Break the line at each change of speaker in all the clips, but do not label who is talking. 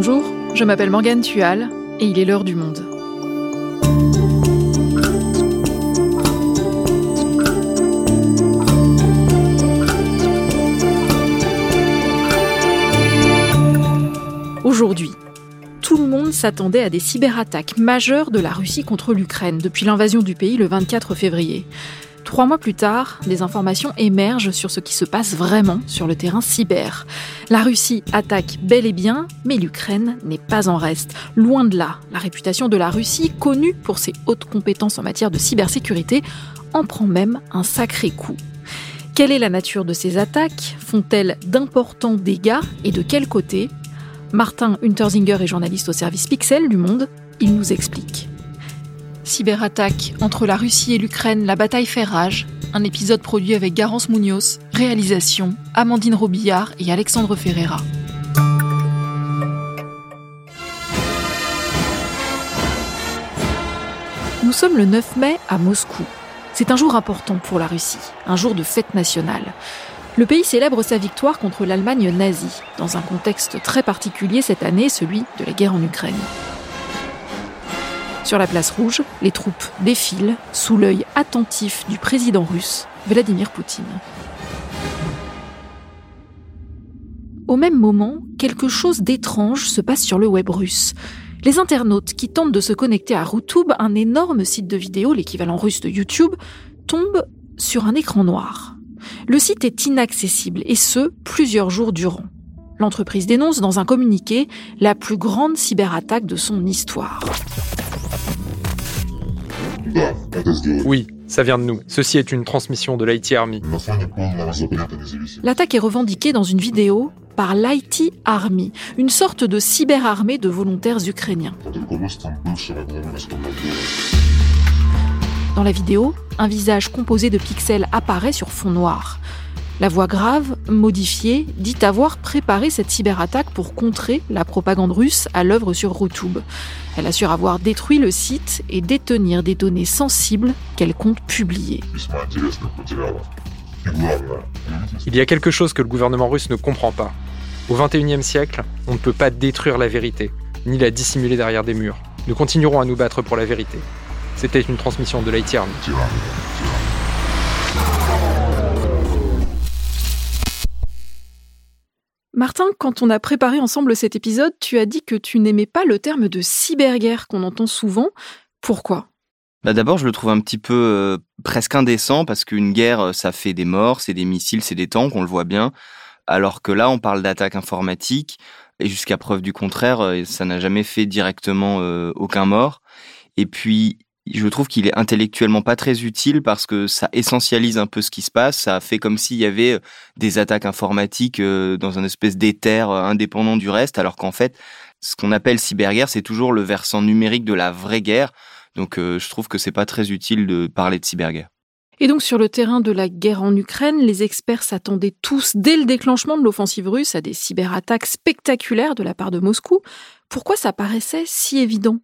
Bonjour, je m'appelle Morgane Tual et il est l'heure du monde. Aujourd'hui, tout le monde s'attendait à des cyberattaques majeures de la Russie contre l'Ukraine depuis l'invasion du pays le 24 février. Trois mois plus tard, des informations émergent sur ce qui se passe vraiment sur le terrain cyber. La Russie attaque bel et bien, mais l'Ukraine n'est pas en reste. Loin de là, la réputation de la Russie, connue pour ses hautes compétences en matière de cybersécurité, en prend même un sacré coup. Quelle est la nature de ces attaques? Font-elles d'importants dégâts? Et de quel côté? Martin Unterzinger est journaliste au service Pixel du Monde. Il nous explique. Cyberattaque entre la Russie et l'Ukraine, la bataille fait rage. Un épisode produit avec Garance Munoz, réalisation Amandine Robillard et Alexandre Ferreira. Nous sommes le 9 mai à Moscou. C'est un jour important pour la Russie, un jour de fête nationale. Le pays célèbre sa victoire contre l'Allemagne nazie, dans un contexte très particulier cette année, celui de la guerre en Ukraine. Sur la place rouge, les troupes défilent sous l'œil attentif du président russe, Vladimir Poutine. Au même moment, quelque chose d'étrange se passe sur le web russe. Les internautes qui tentent de se connecter à Rutube, un énorme site de vidéo, l'équivalent russe de YouTube, tombent sur un écran noir. Le site est inaccessible, et ce, plusieurs jours durant. L'entreprise dénonce dans un communiqué la plus grande cyberattaque de son histoire.
Oui, ça vient de nous. Ceci est une transmission de l'IT Army.
L'attaque est revendiquée dans une vidéo par l'IT Army, une sorte de cyberarmée de volontaires ukrainiens. Dans la vidéo, un visage composé de pixels apparaît sur fond noir. La voix grave, modifiée, dit avoir préparé cette cyberattaque pour contrer la propagande russe à l'œuvre sur Rutube. Elle assure avoir détruit le site et détenir des données sensibles qu'elle compte publier.
Il y a quelque chose que le gouvernement russe ne comprend pas. Au XXIe siècle, on ne peut pas détruire la vérité, ni la dissimuler derrière des murs. Nous continuerons à nous battre pour la vérité. C'était une transmission de l'IT
Martin, quand on a préparé ensemble cet épisode, tu as dit que tu n'aimais pas le terme de cyberguerre qu'on entend souvent. Pourquoi?
Bah D'abord, je le trouve un petit peu euh, presque indécent parce qu'une guerre, euh, ça fait des morts, c'est des missiles, c'est des tanks, on le voit bien. Alors que là, on parle d'attaque informatique et jusqu'à preuve du contraire, euh, ça n'a jamais fait directement aucun mort. Et puis, je trouve qu'il est intellectuellement pas très utile parce que ça essentialise un peu ce qui se passe. Ça fait comme s'il y avait euh, des attaques informatiques euh, dans un espèce d'éther euh, indépendant du reste, alors qu'en fait, ce qu'on appelle cyberguerre, c'est toujours le versant numérique de la vraie guerre. Donc, je trouve que c'est pas très utile de parler de cyberguerre.
Et donc sur le terrain de la guerre en Ukraine, les experts s'attendaient tous, dès le déclenchement de l'offensive russe, à des cyberattaques spectaculaires de la part de Moscou. Pourquoi ça paraissait si évident?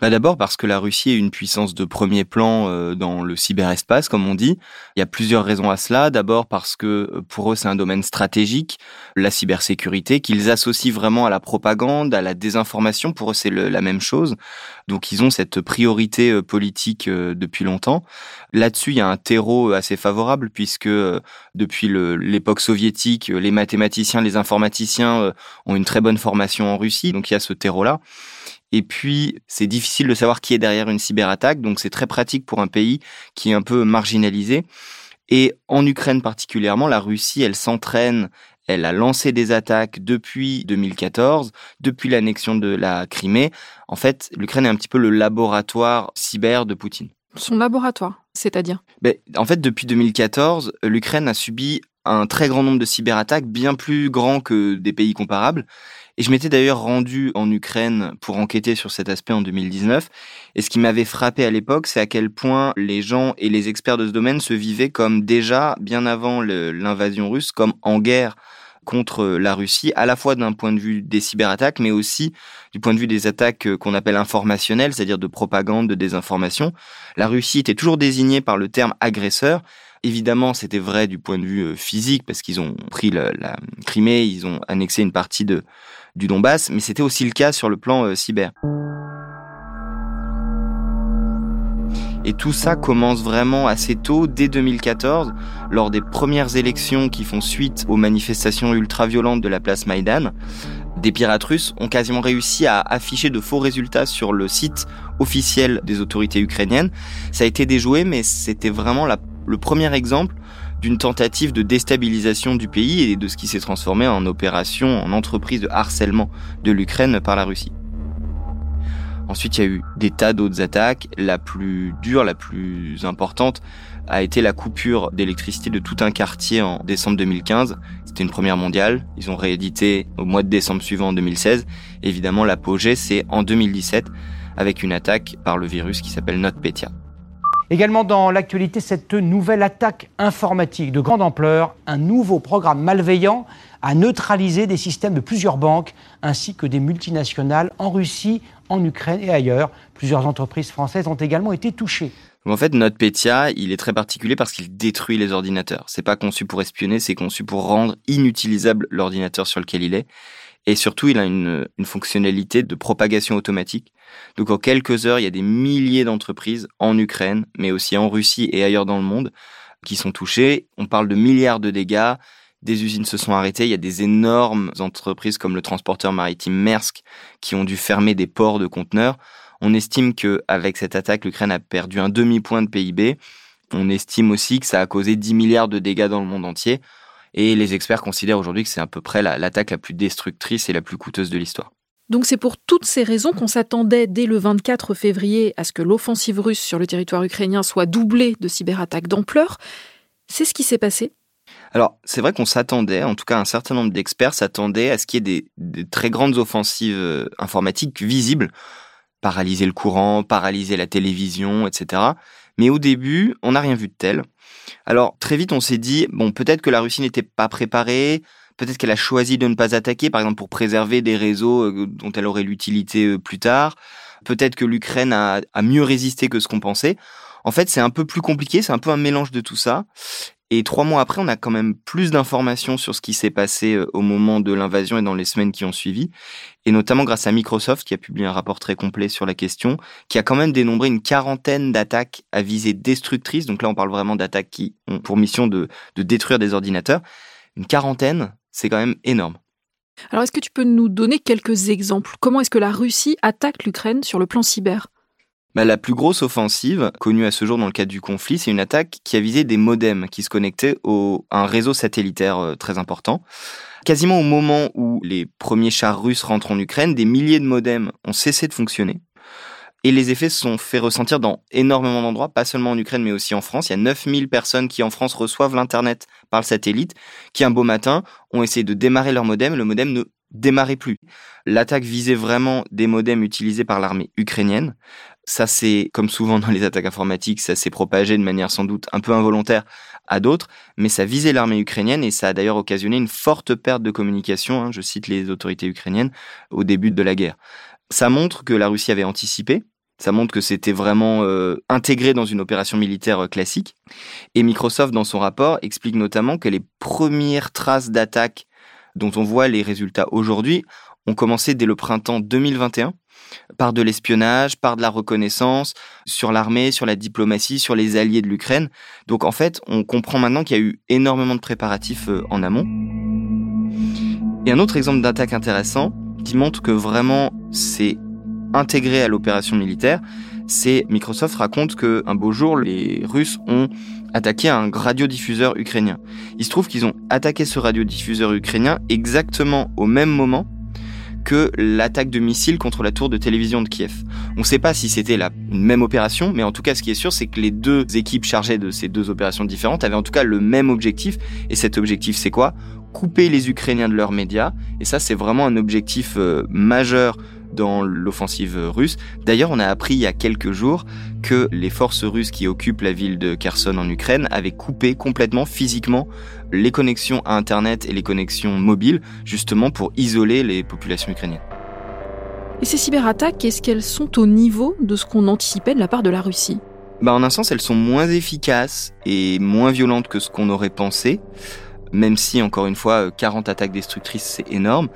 Bah D'abord parce que la Russie est une puissance de premier plan euh, dans le cyberespace, comme on dit. Il y a plusieurs raisons à cela. D'abord parce que euh, pour eux, c'est un domaine stratégique, la cybersécurité, qu'ils associent vraiment à la propagande, à la désinformation. Pour eux, c'est la même chose. Donc, ils ont cette priorité euh, politique depuis longtemps. Là-dessus, il y a un terreau assez favorable puisque depuis l'époque soviétique, les mathématiciens, les informaticiens ont une très bonne formation en Russie. Donc, il y a ce terreau-là. Et puis, c'est difficile de savoir qui est derrière une cyberattaque, donc c'est très pratique pour un pays qui est un peu marginalisé. Et en Ukraine particulièrement, la Russie, elle s'entraîne, elle a lancé des attaques depuis 2014, depuis l'annexion de la Crimée. En fait, l'Ukraine est un petit peu le laboratoire cyber de Poutine.
Son laboratoire, c'est-à-dire?
Ben, En fait, depuis 2014, l'Ukraine a subi un très grand nombre de cyberattaques, bien plus grands que des pays comparables. Et je m'étais d'ailleurs rendu en Ukraine pour enquêter sur cet aspect en 2019. Et ce qui m'avait frappé à l'époque, c'est à quel point les gens et les experts de ce domaine se vivaient comme déjà, bien avant l'invasion russe, comme en guerre contre la Russie, à la fois d'un point de vue des cyberattaques, mais aussi du point de vue des attaques qu'on appelle informationnelles, c'est-à-dire de propagande, de désinformation. La Russie était toujours désignée par le terme agresseur, évidemment, c'était vrai du point de vue euh, physique parce qu'ils ont pris la, la, Crimée, ils ont annexé une partie de, du Donbass, mais c'était aussi le cas sur le plan euh, cyber. Et tout ça commence vraiment assez tôt, dès 2014, lors des premières élections qui font suite aux manifestations ultra-violentes de la place Maïdan. Des pirates russes ont quasiment réussi à afficher de faux résultats sur le site officiel des autorités ukrainiennes. Ça a été déjoué, mais c'était vraiment le premier exemple d'une tentative de déstabilisation du pays et de ce qui s'est transformé en opération, en entreprise de harcèlement de l'Ukraine par la Russie. Ensuite, il y a eu des tas d'autres attaques. La plus dure, la plus importante, a été la coupure d'électricité de tout un quartier en décembre 2015. C'était une première mondiale. Ils ont réédité au mois de décembre suivant en 2016. Évidemment, l'apogée, c'est en 2017 avec une attaque par le virus qui s'appelle NotPetya.
Également dans l'actualité, cette nouvelle attaque informatique de grande ampleur, un nouveau programme malveillant a neutralisé des systèmes de plusieurs banques ainsi que des multinationales en Russie, en Ukraine et ailleurs. Plusieurs entreprises françaises ont également été touchées.
En fait, NotPetya, il est très particulier parce qu'il détruit les ordinateurs. C'est pas conçu pour espionner, c'est conçu pour rendre inutilisable l'ordinateur sur lequel il est. Et surtout, il a une, une, fonctionnalité de propagation automatique. Donc en quelques heures, il y a des milliers d'entreprises en Ukraine, mais aussi en Russie et ailleurs dans le monde, qui sont touchées. On parle de milliards de dégâts. Des usines se sont arrêtées. Il y a des énormes entreprises comme le transporteur maritime Maersk qui ont dû fermer des ports de conteneurs. On estime que avec cette attaque, l'Ukraine a perdu un demi-point de PIB. On estime aussi que ça a causé 10 milliards de dégâts dans le monde entier. Et les experts considèrent aujourd'hui que c'est à peu près l'attaque la, plus destructrice et la plus coûteuse de l'histoire.
Donc c'est pour toutes ces raisons qu'on s'attendait dès le 24 février à ce que l'offensive russe sur le territoire ukrainien soit doublée de cyberattaques d'ampleur. C'est ce qui s'est passé
alors, c'est vrai qu'on s'attendait, en tout cas un certain nombre d'experts s'attendaient à ce qu'il y ait des, des, très grandes offensives euh, informatiques visibles, paralyser le courant, paralyser la télévision, etc. Mais au début, on n'a rien vu de tel. Alors très vite, on s'est dit bon, peut-être que la Russie n'était pas préparée, peut-être qu'elle a choisi de ne pas attaquer, par exemple pour préserver des réseaux euh, dont elle aurait l'utilité euh, plus tard. Peut-être que l'Ukraine a, a mieux résisté que ce qu'on pensait. En fait, c'est un peu plus compliqué, c'est un peu un mélange de tout ça. Et trois mois après, on a quand même plus d'informations sur ce qui s'est passé euh, au moment de l'invasion et dans les semaines qui ont suivi. Et notamment grâce à Microsoft, qui a publié un rapport très complet sur la question, qui a quand même dénombré une quarantaine d'attaques à visée destructrice. Donc là, on parle vraiment d'attaques qui ont pour mission de, de détruire des ordinateurs. Une quarantaine, c'est quand même énorme.
Alors, est-ce que tu peux nous donner quelques exemples? Comment est-ce que la Russie attaque l'Ukraine sur le plan cyber?
Bah, la plus grosse offensive connue à ce jour dans le cadre du conflit, c'est une attaque qui a visé des modems qui se connectaient au, à un réseau satellitaire euh, très important. Quasiment au moment où les premiers chars russes rentrent en Ukraine, des milliers de modems ont cessé de fonctionner. Et les effets se sont fait ressentir dans énormément d'endroits, pas seulement en Ukraine, mais aussi en France. Il y a 9000 personnes qui, en France, reçoivent l'Internet par le satellite, qui, un beau matin, ont essayé de démarrer leur modem. Le modem ne démarrait plus. L'attaque visait vraiment des modems utilisés par l'armée ukrainienne. Ça, c'est, comme souvent dans les attaques informatiques, ça s'est propagé de manière sans doute un peu involontaire à d'autres, mais ça visait l'armée ukrainienne et ça a d'ailleurs occasionné une forte perte de communication, hein, je cite les autorités ukrainiennes, au début de la guerre. Ça montre que la Russie avait anticipé, ça montre que c'était vraiment euh, intégré dans une opération militaire euh, classique. Et Microsoft, dans son rapport, explique notamment que les premières traces d'attaque dont on voit les résultats aujourd'hui ont commencé dès le printemps 2021 par de l'espionnage, par de la reconnaissance, sur l'armée, sur la diplomatie, sur les alliés de l'Ukraine. Donc en fait, on comprend maintenant qu'il y a eu énormément de préparatifs euh, en amont. Et un autre exemple d'attaque intéressant, qui montre que vraiment c'est intégré à l'opération militaire, c'est Microsoft raconte que un beau jour, les Russes ont attaqué un radiodiffuseur ukrainien. Il se trouve qu'ils ont attaqué ce radiodiffuseur ukrainien exactement au même moment que l'attaque de missiles contre la tour de télévision de Kiev. On ne sait pas si c'était la même opération, mais en tout cas, ce qui est sûr, c'est que les deux équipes chargées de ces deux opérations différentes avaient en tout cas le même objectif. Et cet objectif, c'est quoi? Couper les Ukrainiens de leurs médias. Et ça, c'est vraiment un objectif euh, majeur dans l'offensive russe. D'ailleurs, on a appris il y a quelques jours que les forces russes qui occupent la ville de Kherson en Ukraine avaient coupé complètement physiquement les connexions à Internet et les connexions mobiles, justement pour isoler les populations ukrainiennes.
Et ces cyberattaques, est-ce qu'elles sont au niveau de ce qu'on anticipait de la part de la Russie?
Bah, En un sens, elles sont moins efficaces et moins violentes que ce qu'on aurait pensé, même si, encore une fois, 40 attaques destructrices, c'est énorme.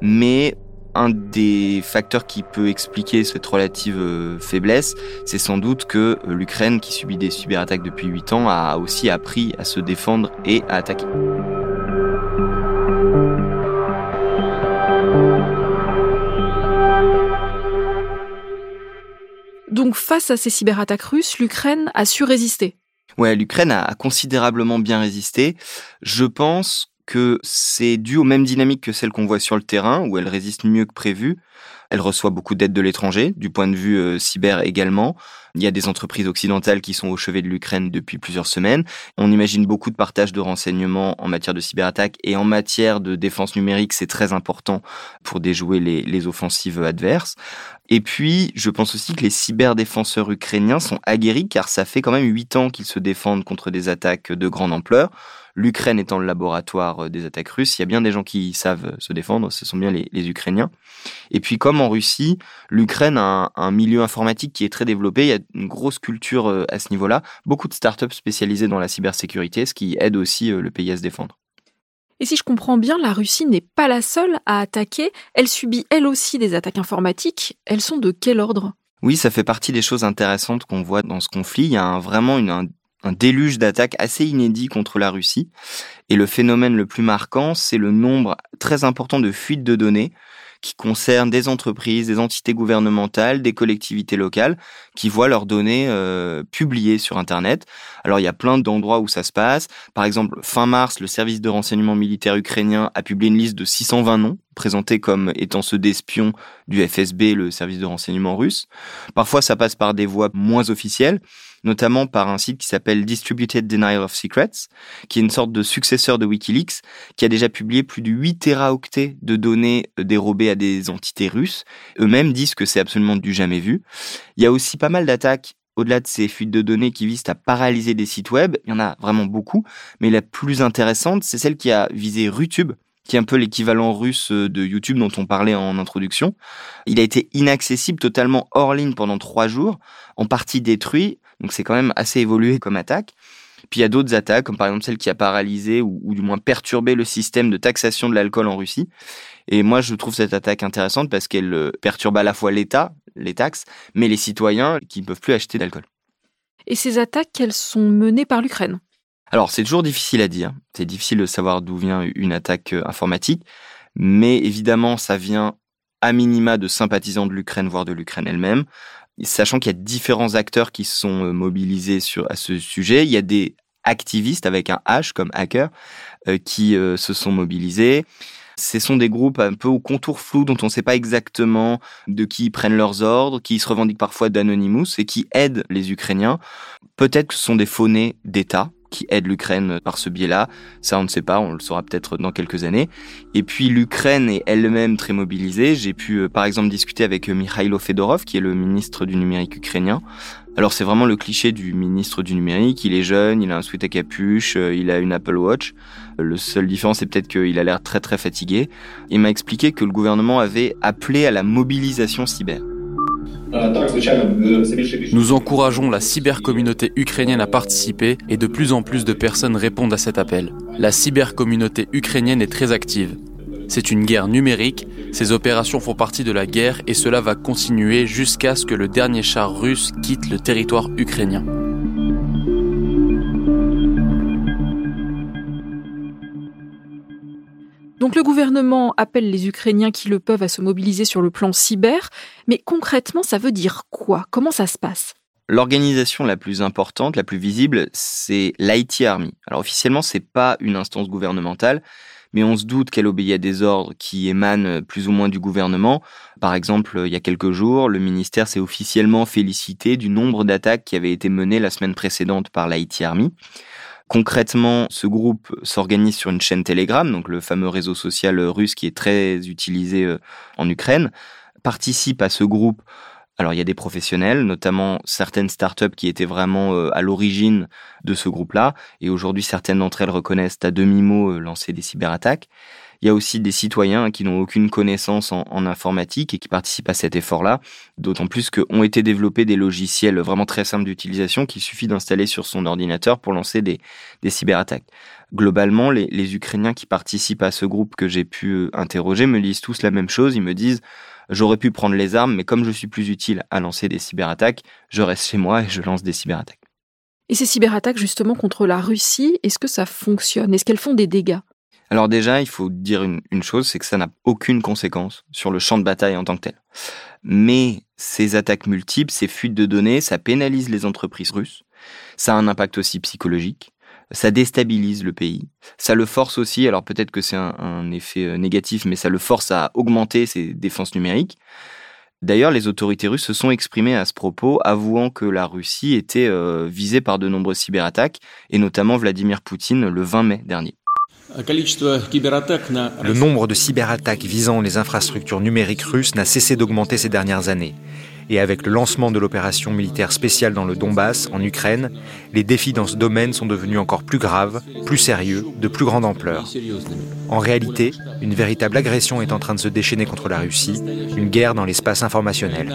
Mais un des facteurs qui peut expliquer cette relative euh, faiblesse, c'est sans doute que euh, l'Ukraine, qui subit des cyberattaques depuis 8 ans, a aussi appris à se défendre et à attaquer.
Donc face à ces cyberattaques russes, l'Ukraine a su résister.
Ouais, l'Ukraine a considérablement bien résisté. Je pense que c'est dû aux mêmes dynamiques que celles qu'on voit sur le terrain, où elle résiste mieux que prévu. Elle reçoit beaucoup d'aide de l'étranger, du point de vue euh, cyber également. Il y a des entreprises occidentales qui sont au chevet de l'Ukraine depuis plusieurs semaines. On imagine beaucoup de partage de renseignements en matière de cyberattaque et en matière de défense numérique, c'est très important pour déjouer les, les offensives adverses. Et puis, je pense aussi que les cyberdéfenseurs ukrainiens sont aguerris car ça fait quand même huit ans qu'ils se défendent contre des attaques de grande ampleur l'Ukraine étant le laboratoire euh, des attaques russes, il y a bien des gens qui savent euh, se défendre, ce sont bien les, Ukrainiens. Et puis comme en Russie, l'Ukraine a un, milieu informatique qui est très développé, il y a une grosse culture euh, à ce niveau-là, beaucoup de startups spécialisées dans la cybersécurité, ce qui aide aussi le pays à se défendre.
Et si je comprends bien, la Russie n'est pas la seule à attaquer, elle subit elle aussi des attaques informatiques, elles sont de quel ordre?
Oui, ça fait partie des choses intéressantes qu'on voit dans ce conflit. Il y a vraiment une, un déluge d'attaques assez inédit contre la Russie. Et le phénomène le plus marquant, c'est le nombre très important de fuites de données qui concernent des entreprises, des entités gouvernementales, des collectivités locales, qui voient leurs données euh, publiées sur Internet. Alors il y a plein d'endroits où ça se passe. Par exemple, fin mars, le service de renseignement militaire ukrainien a publié une liste de 620 noms présentés comme étant ceux d'espions du FSB, le service de renseignement russe. Parfois, ça passe par des voies moins officielles notamment par un site qui s'appelle Distributed Denial of Secrets, qui est une sorte de successeur de Wikileaks, qui a déjà publié plus de 8 téraoctets de données euh, dérobées à des entités russes. Eux-mêmes disent que c'est absolument du jamais vu. Il y a aussi pas mal d'attaques au-delà de ces fuites de données qui visent à paralyser des sites web, il y en a vraiment beaucoup, mais la plus intéressante, c'est celle qui a visé Rutube, qui est un peu l'équivalent russe euh, de YouTube dont on parlait en introduction. Il a été inaccessible, totalement hors ligne pendant trois jours, en partie détruit, donc c'est quand même assez évolué comme attaque. Puis il y a d'autres attaques, comme par exemple celle qui a paralysé ou, du moins perturbé le système de taxation de l'alcool en Russie. Et moi, je trouve cette attaque intéressante parce qu'elle euh, perturbe à la fois l'État, les taxes, mais les citoyens qui ne peuvent plus acheter d'alcool.
Et ces attaques, elles sont menées par l'Ukraine?
Alors, c'est toujours difficile à dire. C'est difficile de savoir d'où vient une attaque euh, informatique. Mais évidemment, ça vient à minima de sympathisants de l'Ukraine, voire de l'Ukraine elle-même sachant qu'il y a différents acteurs qui sont euh, mobilisés sur, à ce sujet. Il y a des activistes avec un H comme hacker euh, qui euh, se sont mobilisés. Ce sont des groupes un peu au contour flou dont on ne sait pas exactement de qui ils prennent leurs ordres, qui se revendiquent parfois d'Anonymous et qui aident les Ukrainiens. Peut-être que ce sont des faux-nés d'État, qui aide l'Ukraine par ce biais-là. Ça, on ne sait pas, on le saura peut-être dans quelques années. Et puis l'Ukraine est elle-même très mobilisée. J'ai pu, euh, par exemple, discuter avec euh, Mikhailo Fedorov, qui est le ministre du numérique ukrainien. Alors c'est vraiment le cliché du ministre du numérique. Il est jeune, il a un sweat à capuche, euh, il a une Apple Watch. Le seul différence, c'est peut-être qu'il a l'air très très fatigué. Il m'a expliqué que le gouvernement avait appelé à la mobilisation cyber.
Nous encourageons la cybercommunauté ukrainienne à participer et de plus en plus de personnes répondent à cet appel. La cybercommunauté ukrainienne est très active. C'est une guerre numérique, ces opérations font partie de la guerre et cela va continuer jusqu'à ce que le dernier char russe quitte le territoire ukrainien.
Donc le gouvernement appelle les Ukrainiens qui le peuvent à se mobiliser sur le plan cyber, mais concrètement ça veut dire quoi? Comment ça se passe?
L'organisation la plus importante, la plus visible, c'est l'IT Army. Alors officiellement, c'est pas une instance gouvernementale, mais on se doute qu'elle obéit à des ordres qui émanent plus ou moins du gouvernement. Par exemple, il y a quelques jours, le ministère s'est officiellement félicité du nombre d'attaques qui avaient été menées la semaine précédente par l'IT Army. Concrètement, ce groupe s'organise sur une chaîne Telegram, donc le fameux réseau social russe qui est très utilisé euh, en Ukraine. Participe à ce groupe alors il y a des professionnels, notamment certaines startups qui étaient vraiment euh, à l'origine de ce groupe-là, et aujourd'hui certaines d'entre elles reconnaissent à demi-mot euh, lancer des cyberattaques. Il y a aussi des citoyens qui n'ont aucune connaissance en, informatique et qui participent à cet effort-là, d'autant plus qu'ont été développés des logiciels vraiment très simples d'utilisation qu'il suffit d'installer sur son ordinateur pour lancer des, cyberattaques. Globalement, les, les Ukrainiens qui participent à ce groupe que j'ai pu euh, interroger me disent tous la même chose. Ils me disent j'aurais pu prendre les armes, mais comme je suis plus utile à lancer des cyberattaques, je reste chez moi et je lance des cyberattaques.
Et ces cyberattaques justement contre la Russie, est-ce que ça fonctionne? Est-ce qu'elles font des dégâts?
Alors déjà, il faut dire une, chose, c'est que ça n'a aucune conséquence sur le champ de bataille en tant que tel. Mais ces attaques multiples, ces fuites de données, ça pénalise les entreprises russes. Ça a un impact aussi psychologique. Ça déstabilise le pays. Ça le force aussi, alors peut-être que c'est un, effet euh, négatif, mais ça le force à augmenter ses défenses numériques. D'ailleurs, les autorités russes se sont exprimées à ce propos, avouant que la Russie était euh, visée par de nombreuses cyberattaques, et notamment Vladimir Poutine le 20 mai dernier.
Le nombre de cyberattaques visant les infrastructures numériques russes n'a cessé d'augmenter ces dernières années. Et avec le lancement de l'opération militaire spéciale dans le Donbass, en Ukraine, les défis dans ce domaine sont devenus encore plus graves, plus sérieux, de plus grande ampleur. En réalité, une véritable agression est en train de se déchaîner contre la Russie, une guerre dans l'espace informationnel.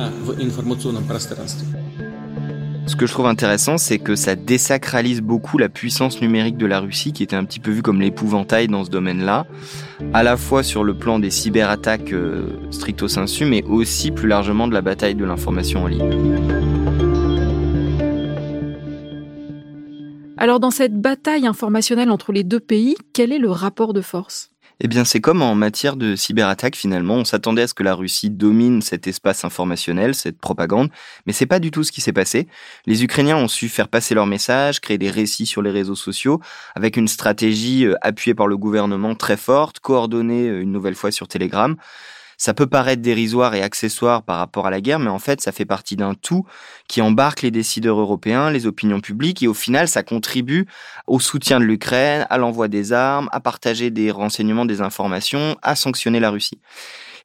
Ce que je trouve intéressant, c'est que ça désacralise beaucoup la puissance numérique de la Russie, qui était un petit peu vue comme l'épouvantail dans ce domaine-là, à la fois sur le plan des cyberattaques euh, stricto sensu, mais aussi plus largement de la bataille de l'information en ligne.
Alors dans cette bataille informationnelle entre les deux pays, quel est le rapport de force?
Eh bien, c'est comme en matière de cyberattaque finalement. On s'attendait à ce que la Russie domine cet espace informationnel, cette propagande, mais c'est pas du tout ce qui s'est passé. Les Ukrainiens ont su faire passer leur message, créer des récits sur les réseaux sociaux, avec une stratégie euh, appuyée par le gouvernement très forte, coordonnée euh, une nouvelle fois sur Telegram. Ça peut paraître dérisoire et accessoire par rapport à la guerre, mais en fait, ça fait partie d'un tout qui embarque les décideurs européens, les opinions publiques, et au final, ça contribue au soutien de l'Ukraine, à l'envoi des armes, à partager des renseignements, des informations, à sanctionner la Russie.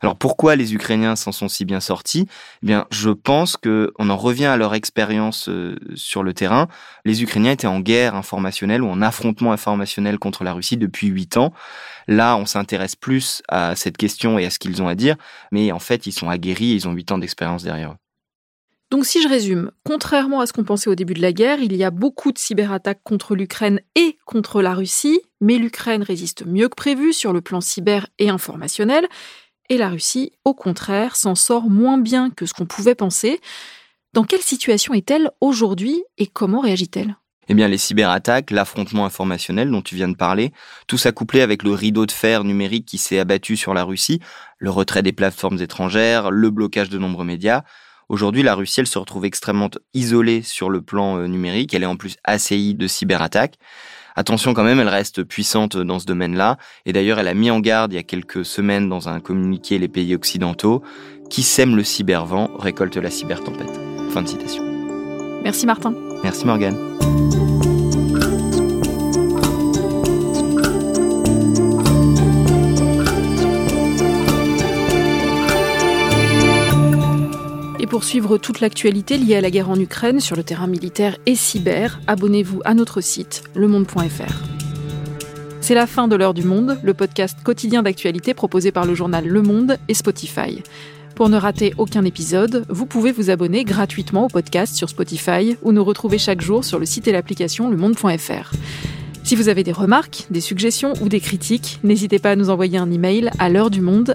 Alors pourquoi les Ukrainiens s'en sont si bien sortis? Eh bien, je pense que on en revient à leur expérience euh, sur le terrain. Les Ukrainiens étaient en guerre informationnelle ou en affrontement informationnel contre la Russie depuis huit ans. Là, on s'intéresse plus à cette question et à ce qu'ils ont à dire, mais en fait, ils sont aguerris, ils ont huit ans d'expérience derrière eux.
Donc si je résume, contrairement à ce qu'on pensait au début de la guerre, il y a beaucoup de cyberattaques contre l'Ukraine et contre la Russie, mais l'Ukraine résiste mieux que prévu sur le plan cyber et informationnel, et la Russie, au contraire, s'en sort moins bien que ce qu'on pouvait penser. Dans quelle situation est-elle aujourd'hui et comment réagit-elle?
Eh bien, les cyberattaques, l'affrontement informationnel dont tu viens de parler, tout ça avec le rideau de fer numérique qui s'est abattu sur la Russie, le retrait des plateformes étrangères, le blocage de nombreux médias. Aujourd'hui, la Russie, elle se retrouve extrêmement isolée sur le plan euh, numérique. Elle est en plus assaillie de cyberattaques. Attention quand même, elle reste puissante dans ce domaine-là. Et d'ailleurs, elle a mis en garde il y a quelques semaines dans un communiqué les pays occidentaux qui sème le cybervent récolte la cybertempête. Fin de citation.
Merci Martin.
Merci Morgane.
Pour suivre toute l'actualité liée à la guerre en Ukraine sur le terrain militaire et cyber, abonnez-vous à notre site lemonde.fr. C'est la fin de l'heure du monde, le podcast quotidien d'actualité proposé par le journal Le Monde et Spotify. Pour ne rater aucun épisode, vous pouvez vous abonner gratuitement au podcast sur Spotify ou nous retrouver chaque jour sur le site et l'application lemonde.fr. Si vous avez des remarques, des suggestions ou des critiques, n'hésitez pas à nous envoyer un email à l'heure du monde